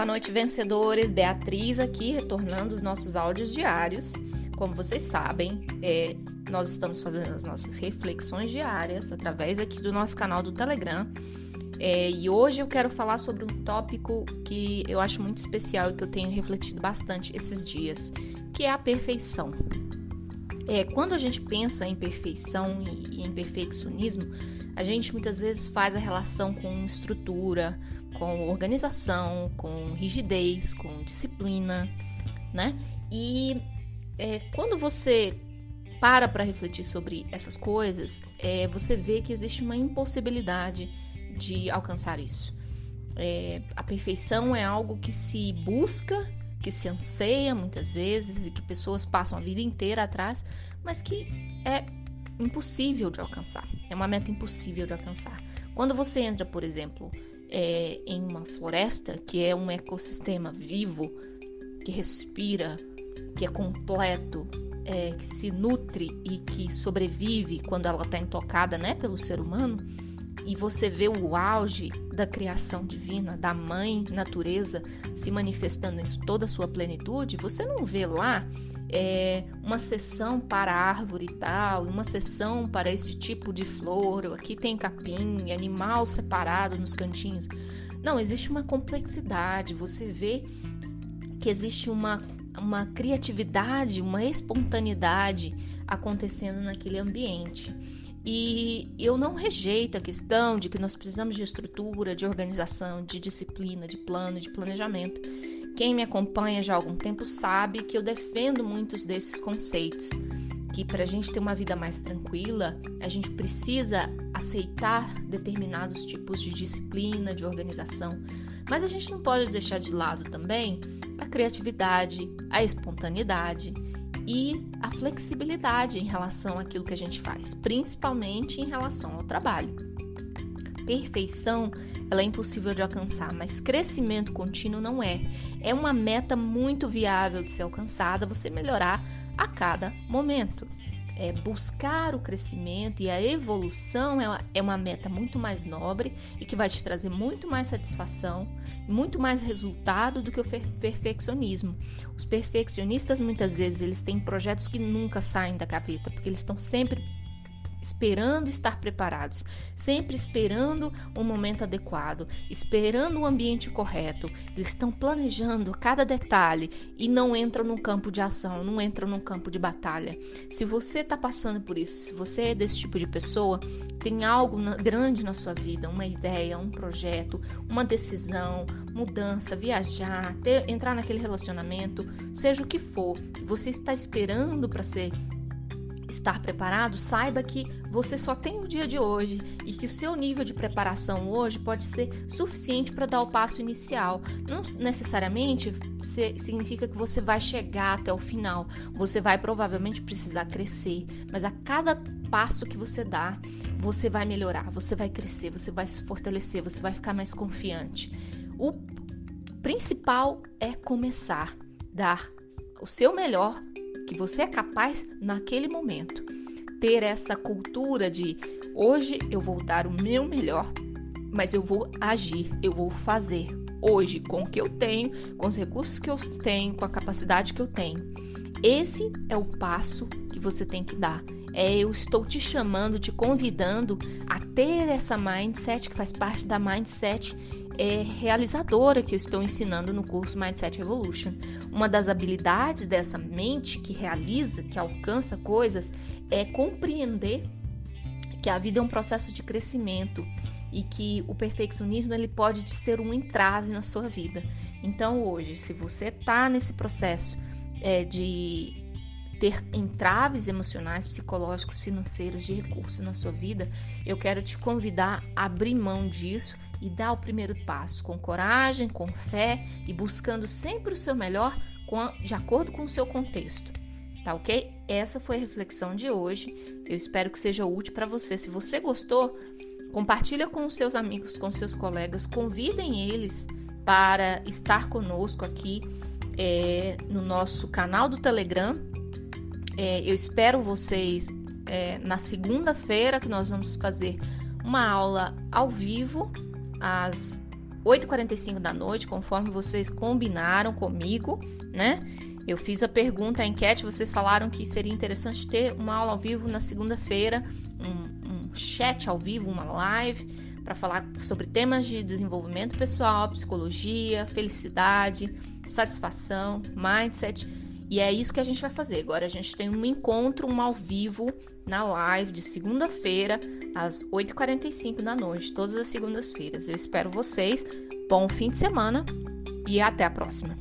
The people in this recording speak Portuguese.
Boa noite, vencedores. Beatriz aqui, retornando os nossos áudios diários. Como vocês sabem, é, nós estamos fazendo as nossas reflexões diárias através aqui do nosso canal do Telegram. É, e hoje eu quero falar sobre um tópico que eu acho muito especial e que eu tenho refletido bastante esses dias, que é a perfeição. É, quando a gente pensa em perfeição e, e em perfeccionismo, a gente muitas vezes faz a relação com estrutura, com organização, com rigidez, com disciplina, né? E é, quando você para para refletir sobre essas coisas, é, você vê que existe uma impossibilidade de alcançar isso. É, a perfeição é algo que se busca, que se anseia muitas vezes e que pessoas passam a vida inteira atrás, mas que é impossível de alcançar. É uma meta impossível de alcançar. Quando você entra, por exemplo, é, em uma floresta, que é um ecossistema vivo, que respira, que é completo, é, que se nutre e que sobrevive quando ela está intocada né, pelo ser humano, e você vê o auge da criação divina, da mãe natureza se manifestando em toda a sua plenitude, você não vê lá é, uma sessão para árvore e tal, uma sessão para esse tipo de flor, aqui tem capim, animal separado nos cantinhos. Não, existe uma complexidade, você vê que existe uma, uma criatividade, uma espontaneidade acontecendo naquele ambiente. E eu não rejeito a questão de que nós precisamos de estrutura, de organização, de disciplina, de plano, de planejamento. Quem me acompanha já há algum tempo sabe que eu defendo muitos desses conceitos. Que para a gente ter uma vida mais tranquila, a gente precisa aceitar determinados tipos de disciplina, de organização. Mas a gente não pode deixar de lado também a criatividade, a espontaneidade e a flexibilidade em relação àquilo que a gente faz, principalmente em relação ao trabalho. Perfeição ela é impossível de alcançar, mas crescimento contínuo não é. É uma meta muito viável de ser alcançada, você melhorar a cada momento. É buscar o crescimento e a evolução é uma, é uma meta muito mais nobre e que vai te trazer muito mais satisfação, muito mais resultado do que o perfeccionismo. Os perfeccionistas muitas vezes eles têm projetos que nunca saem da gaveta, porque eles estão sempre esperando estar preparados, sempre esperando o momento adequado, esperando o ambiente correto. Eles estão planejando cada detalhe e não entram no campo de ação, não entram no campo de batalha. Se você está passando por isso, se você é desse tipo de pessoa, tem algo grande na sua vida, uma ideia, um projeto, uma decisão, mudança, viajar, ter, entrar naquele relacionamento, seja o que for, você está esperando para ser estar preparado, saiba que você só tem o dia de hoje e que o seu nível de preparação hoje pode ser suficiente para dar o passo inicial. Não necessariamente significa que você vai chegar até o final. Você vai provavelmente precisar crescer, mas a cada passo que você dá, você vai melhorar, você vai crescer, você vai se fortalecer, você vai ficar mais confiante. O principal é começar, dar o seu melhor que você é capaz naquele momento. Ter essa cultura de hoje eu vou dar o meu melhor, mas eu vou agir, eu vou fazer hoje com o que eu tenho, com os recursos que eu tenho, com a capacidade que eu tenho. Esse é o passo que você tem que dar. É, eu estou te chamando, te convidando a ter essa mindset que faz parte da mindset é, realizadora que eu estou ensinando no curso Mindset Evolution. Uma das habilidades dessa mente que realiza, que alcança coisas, é compreender que a vida é um processo de crescimento e que o perfeccionismo ele pode ser um entrave na sua vida. Então hoje, se você está nesse processo é, de ter entraves emocionais, psicológicos, financeiros, de recursos na sua vida, eu quero te convidar a abrir mão disso e dá o primeiro passo com coragem, com fé e buscando sempre o seu melhor de acordo com o seu contexto. Tá ok? Essa foi a reflexão de hoje. Eu espero que seja útil para você. Se você gostou, compartilha com os seus amigos, com seus colegas, convidem eles para estar conosco aqui é, no nosso canal do Telegram. É, eu espero vocês é, na segunda-feira que nós vamos fazer uma aula ao vivo às 8h45 da noite, conforme vocês combinaram comigo, né? Eu fiz a pergunta, a enquete, vocês falaram que seria interessante ter uma aula ao vivo na segunda-feira, um, um chat ao vivo, uma live, para falar sobre temas de desenvolvimento pessoal, psicologia, felicidade, satisfação, mindset. E é isso que a gente vai fazer. Agora a gente tem um encontro, um ao vivo, na live de segunda-feira, às 8h45 da noite, todas as segundas-feiras. Eu espero vocês. Bom fim de semana e até a próxima.